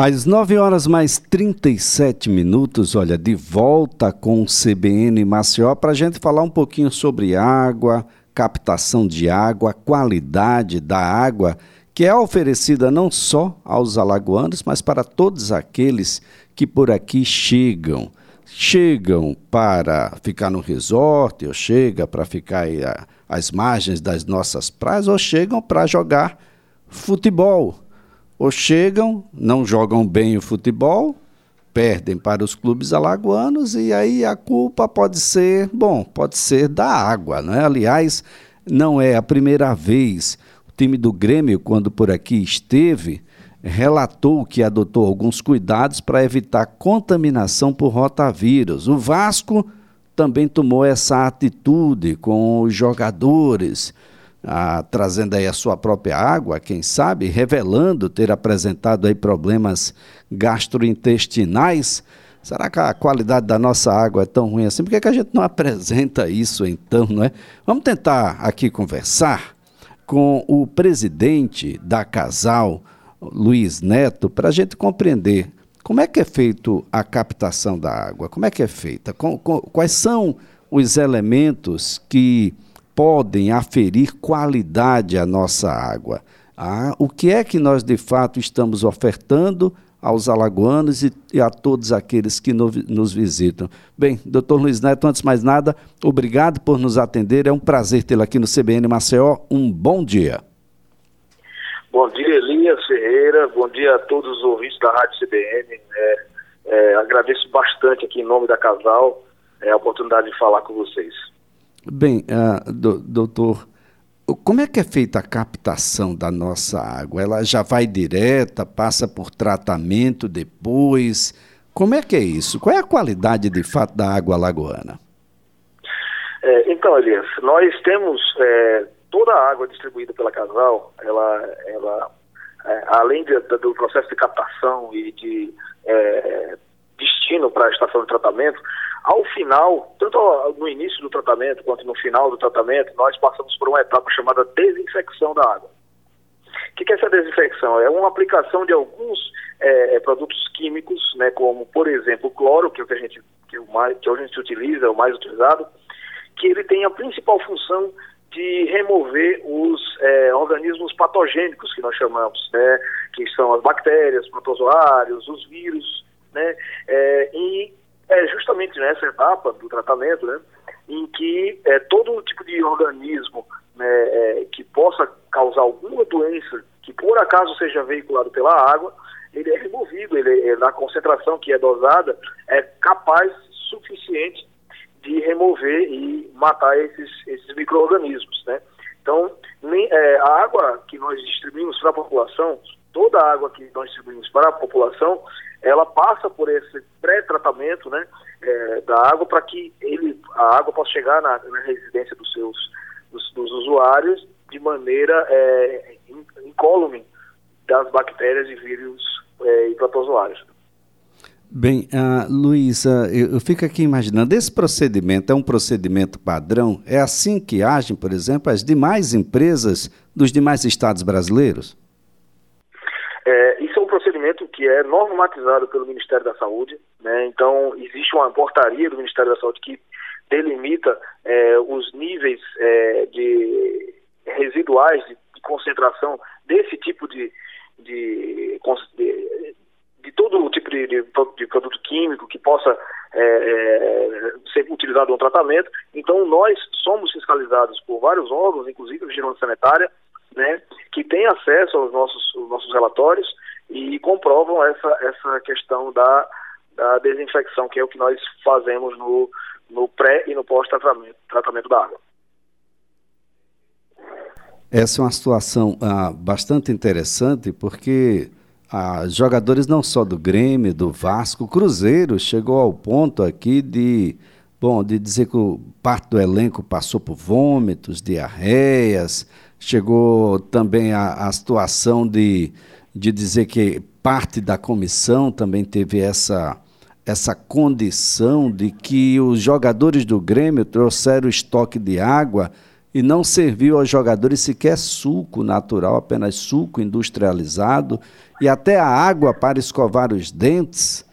Às 9 horas mais 37 minutos, olha, de volta com o CBN Maceió para a gente falar um pouquinho sobre água, captação de água, qualidade da água, que é oferecida não só aos alagoanos, mas para todos aqueles que por aqui chegam. Chegam para ficar no resort, ou chega para ficar às margens das nossas praias, ou chegam para jogar futebol ou chegam, não jogam bem o futebol, perdem para os clubes alagoanos e aí a culpa pode ser, bom, pode ser da água, não é? Aliás, não é a primeira vez. O time do Grêmio, quando por aqui esteve, relatou que adotou alguns cuidados para evitar contaminação por rotavírus. O Vasco também tomou essa atitude com os jogadores trazendo aí a sua própria água, quem sabe, revelando ter apresentado aí problemas gastrointestinais. Será que a qualidade da nossa água é tão ruim assim? Por que, que a gente não apresenta isso então, não é? Vamos tentar aqui conversar com o presidente da Casal, Luiz Neto, para a gente compreender como é que é feito a captação da água, como é que é feita, quais são os elementos que podem aferir qualidade à nossa água. Ah, o que é que nós de fato estamos ofertando aos alagoanos e, e a todos aqueles que no, nos visitam. Bem, doutor Luiz Neto, antes de mais nada, obrigado por nos atender. É um prazer tê-lo aqui no CBN Maceió. Um bom dia. Bom dia, Elias Ferreira. Bom dia a todos os ouvintes da Rádio CBN. É, é, agradeço bastante aqui em nome da Casal é, a oportunidade de falar com vocês. Bem, uh, do, doutor, como é que é feita a captação da nossa água? Ela já vai direta, passa por tratamento depois? Como é que é isso? Qual é a qualidade de fato da água lagoana? É, então, Elias, nós temos é, toda a água distribuída pela Casal, ela, ela é, além de, do processo de captação e de é, destino para a estação de tratamento, ao final, tanto no início do tratamento quanto no final do tratamento, nós passamos por uma etapa chamada desinfecção da água. O que, é essa desinfecção? É uma aplicação de alguns é, é, produtos químicos, né, como, por exemplo, o cloro, que é o que a gente, que, o mais, que a gente utiliza, é o mais utilizado, que ele tem a principal função de remover os é, organismos patogênicos que nós chamamos, né, que são as bactérias, protozoários, os vírus, né, é, e é justamente nessa etapa do tratamento, né, em que é, todo tipo de organismo né, é, que possa causar alguma doença que por acaso seja veiculado pela água, ele é removido, ele, é, na concentração que é dosada, é capaz suficiente de remover e matar esses, esses micro-organismos, né? Então, nem, é, a água que nós distribuímos para a população, toda a água que nós distribuímos para a população, ela passa por esse pré-tratamento né, é, da água para que ele, a água possa chegar na, na residência dos seus dos, dos usuários de maneira é, incólume das bactérias e vírus é, e protozoários. Bem, uh, uh, eu, eu, fico aqui imaginando, esse procedimento é um procedimento padrão? É assim que agem, por exemplo, as demais empresas dos demais estados brasileiros? É, isso é um procedimento que é normatizado pelo Ministério da Saúde, né? então existe uma portaria do Ministério da Saúde que delimita é, os níveis é, de residuais de, de, concentração desse tipo de, de, de, de todo tipo de, de, produto químico que possa é, é, ser utilizado no tratamento. Então nós somos fiscalizados por vários órgãos, inclusive a Vigilância Sanitária, né, que têm acesso aos nossos, aos nossos relatórios e comprovam essa, essa questão da, da desinfecção, que é o que nós fazemos no, no pré e no pós-tratamento tratamento da água. Essa é uma situação ah, bastante interessante, porque ah, jogadores não só do Grêmio, do Vasco, Cruzeiro chegou ao ponto aqui de, bom, de dizer que parte do elenco passou por vômitos, diarreias, Chegou também a, a situação de, de dizer que parte da comissão também teve essa, essa condição de que os jogadores do Grêmio trouxeram estoque de água e não serviu aos jogadores sequer suco natural, apenas suco industrializado, e até a água para escovar os dentes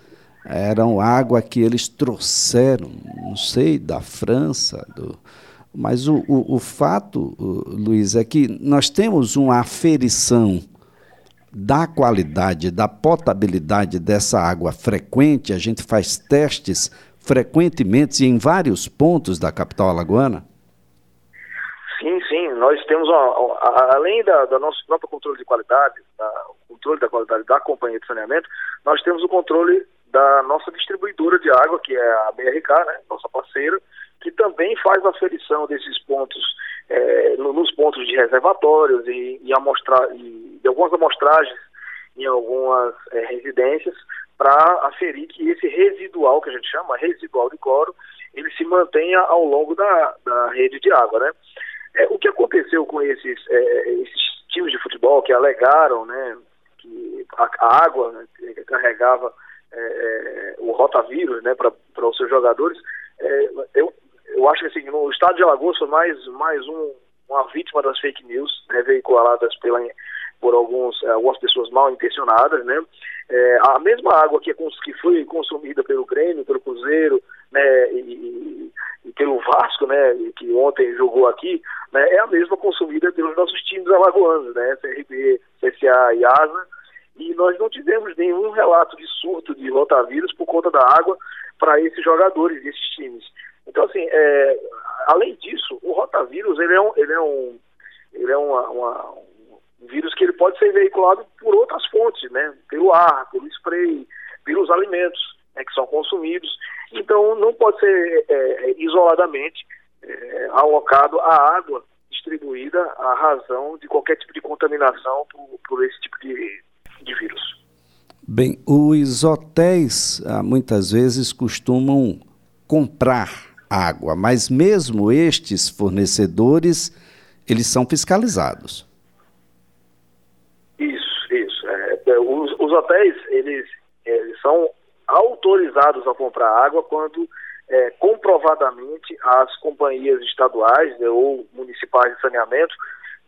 eram água que eles trouxeram, não sei, da França, do, mas o, o, o fato, Luiz, é que nós temos uma aferição da qualidade, da potabilidade dessa água frequente, a gente faz testes frequentemente em vários pontos da capital alagoana? Sim, sim. Nós temos, uma, além da, do nosso próprio controle de qualidade, da, o controle da qualidade da companhia de saneamento, nós temos o controle da nossa distribuidora de água, que é a BRK, né, nossa parceira, que também faz a aferição desses pontos, é, nos pontos de reservatórios e, e, amostra, e de algumas amostragens em algumas é, residências para aferir que esse residual, que a gente chama residual de cloro, ele se mantenha ao longo da, da rede de água, né? É, o que aconteceu com esses, é, esses times de futebol que alegaram, né, que a, a água né, que carregava é, é o rotavírus, né, para os seus jogadores, eu, eu acho que assim, no estado de Alagoas foi mais, mais um, uma vítima das fake news né, veiculadas pela, por alguns, algumas pessoas mal intencionadas, né? É, a mesma água que, é, que foi consumida pelo Grêmio, pelo Cruzeiro, né, e, e, pelo Vasco, né, que ontem jogou aqui, né, é a mesma consumida pelos nossos times alagoanos, né, CRB, CSA e ASA, e nós não tivemos nenhum relato de surto de rotavírus por conta da água para esses jogadores, esses times. Então, assim, é, além disso, o rotavírus, ele é um, ele é um, ele é uma, uma, um vírus que ele pode ser veiculado por outras fontes, né, pelo ar, pelo spray, pelos alimentos né, que são consumidos. Então, não pode ser é, é isoladamente é, alocado a água distribuída a razão de qualquer tipo de contaminação por, por esse tipo de, de vírus. Bem, os hotéis ah, muitas vezes costumam comprar água, mas mesmo estes fornecedores, eles são fiscalizados. Isso, isso. É, é os, os, hotéis, eles, eles são autorizados a comprar água quando é, comprovadamente as companhias estaduais né, ou municipais de saneamento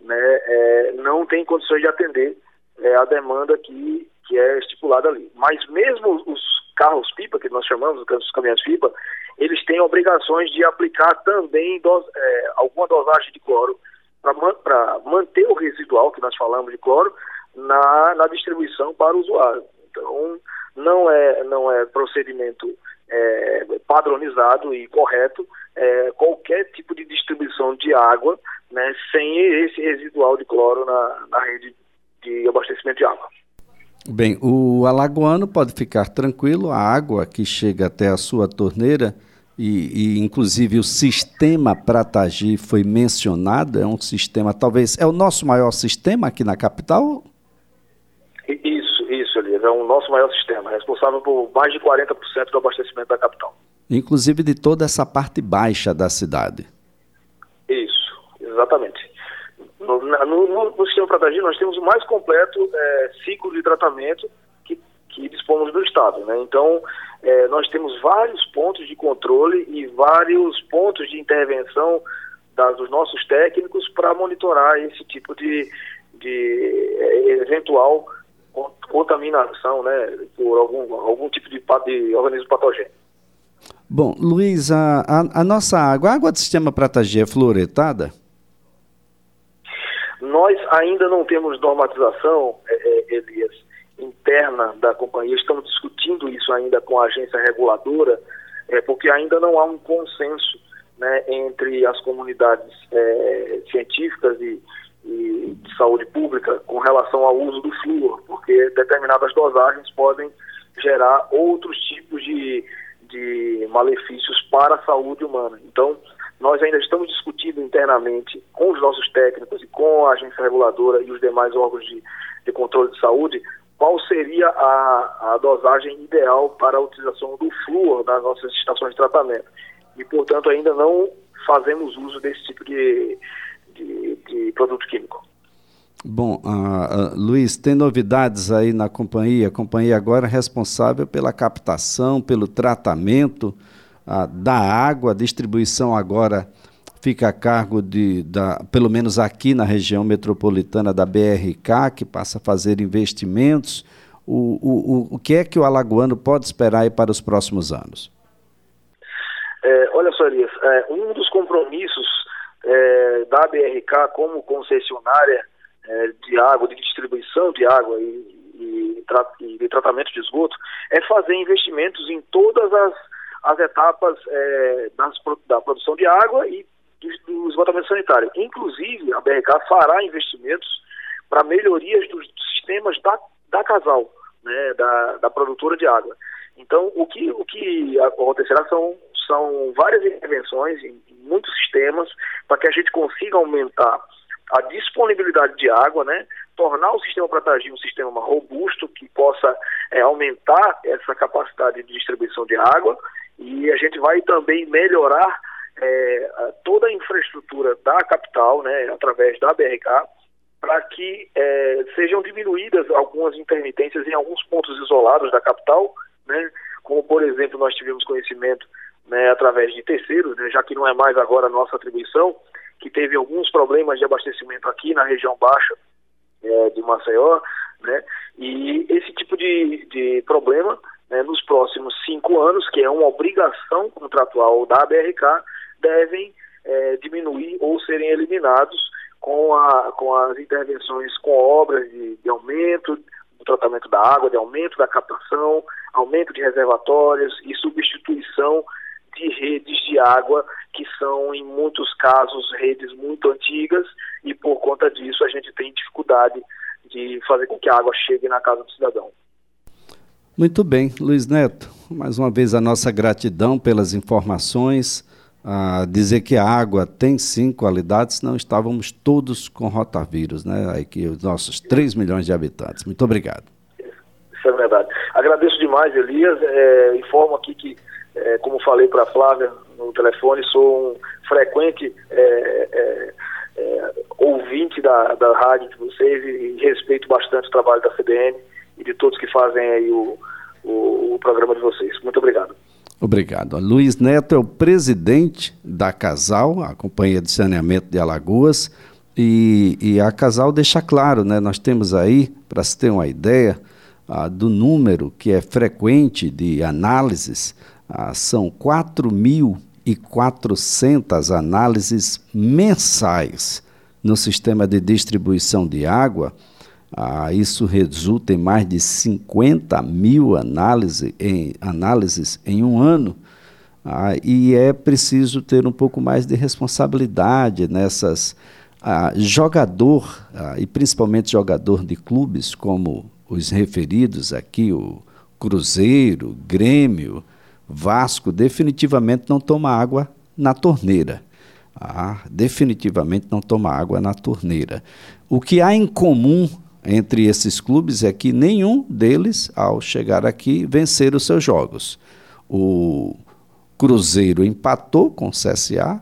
né, é, não têm condições de atender é, a demanda que, que é estipulada ali. Mas mesmo os carros-pipa, que nós chamamos, os caminhões-pipa, eles têm obrigações de aplicar também é, alguma dosagem de cloro para manter o residual que nós falamos de cloro na, na distribuição para o usuário. Então, não é, não é procedimento é, padronizado e correto é, qualquer tipo de distribuição de água né, sem esse residual de cloro na, na rede de abastecimento de água. Bem, o alagoano pode ficar tranquilo, a água que chega até a sua torneira e, e, inclusive o sistema Pratagi foi mencionado, é um sistema, talvez, é o nosso maior sistema aqui na capital? é o nosso maior sistema, responsável por mais de 40% do abastecimento da capital. Inclusive de toda essa parte baixa da cidade. Isso, exatamente. No, no, no sistema Pratagi nós temos o mais completo é, ciclo de tratamento que, que dispomos do Estado. Né? Então, é, nós temos vários pontos de controle e vários pontos de intervenção dos nossos técnicos para monitorar esse tipo de, de é, eventual contaminação né, por algum, algum tipo de, de organismo patogênico. Bom, Luiz, a, a, a, nossa água, a água do sistema Pratagé é fluoretada? Nós ainda não temos normatização, é, é, Elias, interna da companhia. Estamos discutindo isso ainda com a agência reguladora, é, porque ainda não há um consenso né, entre as comunidades é, científicas e, e de saúde pública com relação ao uso do flúor, porque determinadas dosagens podem gerar outros tipos de, de malefícios para a saúde humana. Então, nós ainda estamos discutindo internamente com os nossos técnicos e com a agência reguladora e os demais órgãos de, de controle de saúde qual seria a, a dosagem ideal para a utilização do flúor nas nossas estações de tratamento. E, portanto, ainda não fazemos uso desse tipo de, de, de produto químico. Bom, uh, Luiz, tem novidades aí na companhia? A companhia agora é responsável pela captação, pelo tratamento da água, a distribuição agora fica a cargo de, da, pelo menos aqui na região metropolitana da BRK, que passa a fazer investimentos. O, o, o que é que o alagoano pode esperar para os próximos anos? É, olha só, Elias, é, um dos compromissos é, da BRK como concessionária é, de água, de distribuição de água e, e, e, de tratamento de esgoto, é fazer investimentos em as etapas é, das, da produção de água e do, do esgotamento sanitário. Inclusive, a BRK fará investimentos para melhorias dos sistemas da, da casal, né, da, da produtora de água. Então, o que, o que acontecerá são, são várias intervenções em, em muitos sistemas para que a gente consiga aumentar a disponibilidade de água, né, tornar o sistema Pratagi um sistema robusto que possa é, aumentar essa capacidade de distribuição de água e a gente vai também melhorar é, toda a infraestrutura da capital, né, através da BRK, para que é, sejam diminuídas algumas intermitências em alguns pontos isolados da capital, né, como por exemplo nós tivemos conhecimento né, através de terceiros, né, já que não é mais agora a nossa atribuição, que teve alguns problemas de abastecimento aqui na região baixa é, de Maceió, né? E esse tipo de, de problema, né, nos próximos cinco anos, que é uma obrigação contratual da BRK, devem é, diminuir ou serem eliminados com, a, com as intervenções com obras de, de aumento do tratamento da água, de aumento da captação, aumento de reservatórios e substituição de redes de água que são, em muitos casos, redes muito antigas e, por conta disso, a gente tem dificuldade de fazer com que a água chegue na casa do cidadão. Muito bem, Luiz Neto. Mais uma vez a nossa gratidão pelas informações. A dizer que a água tem sim qualidades, não estávamos todos com rotavírus, né? Aqui os nossos 3 milhões de habitantes. Muito obrigado. Isso é verdade. Agradeço demais, Elias. É, informo aqui que é, como falei para a Flávia no telefone, sou um frequente é, é, é, ouvinte da, da rádio de vocês e, e, respeito bastante o trabalho da CBN de todos que fazem aí o, o, o programa de vocês. Muito obrigado. Obrigado. Luiz Neto é o presidente da Casal, a Companhia de Saneamento de Alagoas, e, e a Casal deixa claro, né? Nós temos aí, para se ter uma ideia, ah, do número que é frequente de análises ah, são 4.400 análises mensais no sistema de distribuição de água. Ah, isso resulta em mais de 50 mil análise em, análises em um ano. Ah, e é preciso ter um pouco mais de responsabilidade nessas. Ah, jogador, ah, e principalmente jogador de clubes como os referidos aqui, o Cruzeiro, Grêmio, Vasco definitivamente não toma água na torneira. Ah, definitivamente não toma água na torneira. O que há em comum entre esses clubes é que nenhum deles, ao chegar aqui, venceram os seus jogos. O Cruzeiro empatou com o CSA,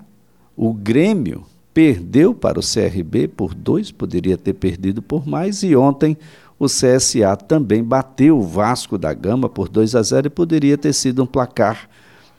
o Grêmio perdeu para o CRB por dois, poderia ter perdido por mais, e ontem o CSA também bateu o Vasco da Gama por 2 a 0 e poderia ter sido um placar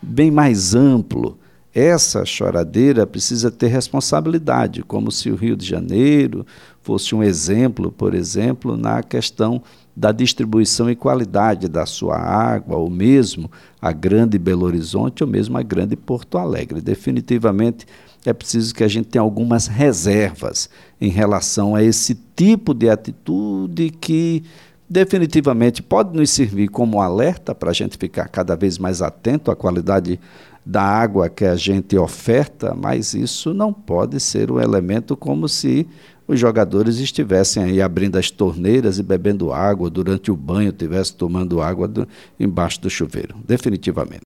bem mais amplo. Essa choradeira precisa ter responsabilidade, como se o Rio de Janeiro fosse um exemplo, por exemplo, na questão da distribuição e qualidade da sua água, ou mesmo a grande Belo Horizonte, ou mesmo a grande Porto Alegre. Definitivamente é preciso que a gente tenha algumas reservas em relação a esse tipo de atitude que definitivamente pode nos servir como alerta para a gente ficar cada vez mais atento à qualidade da água que a gente oferta, mas isso não pode ser um elemento como se os jogadores estivessem aí abrindo as torneiras e bebendo água durante o banho, estivessem tomando água do, embaixo do chuveiro, definitivamente.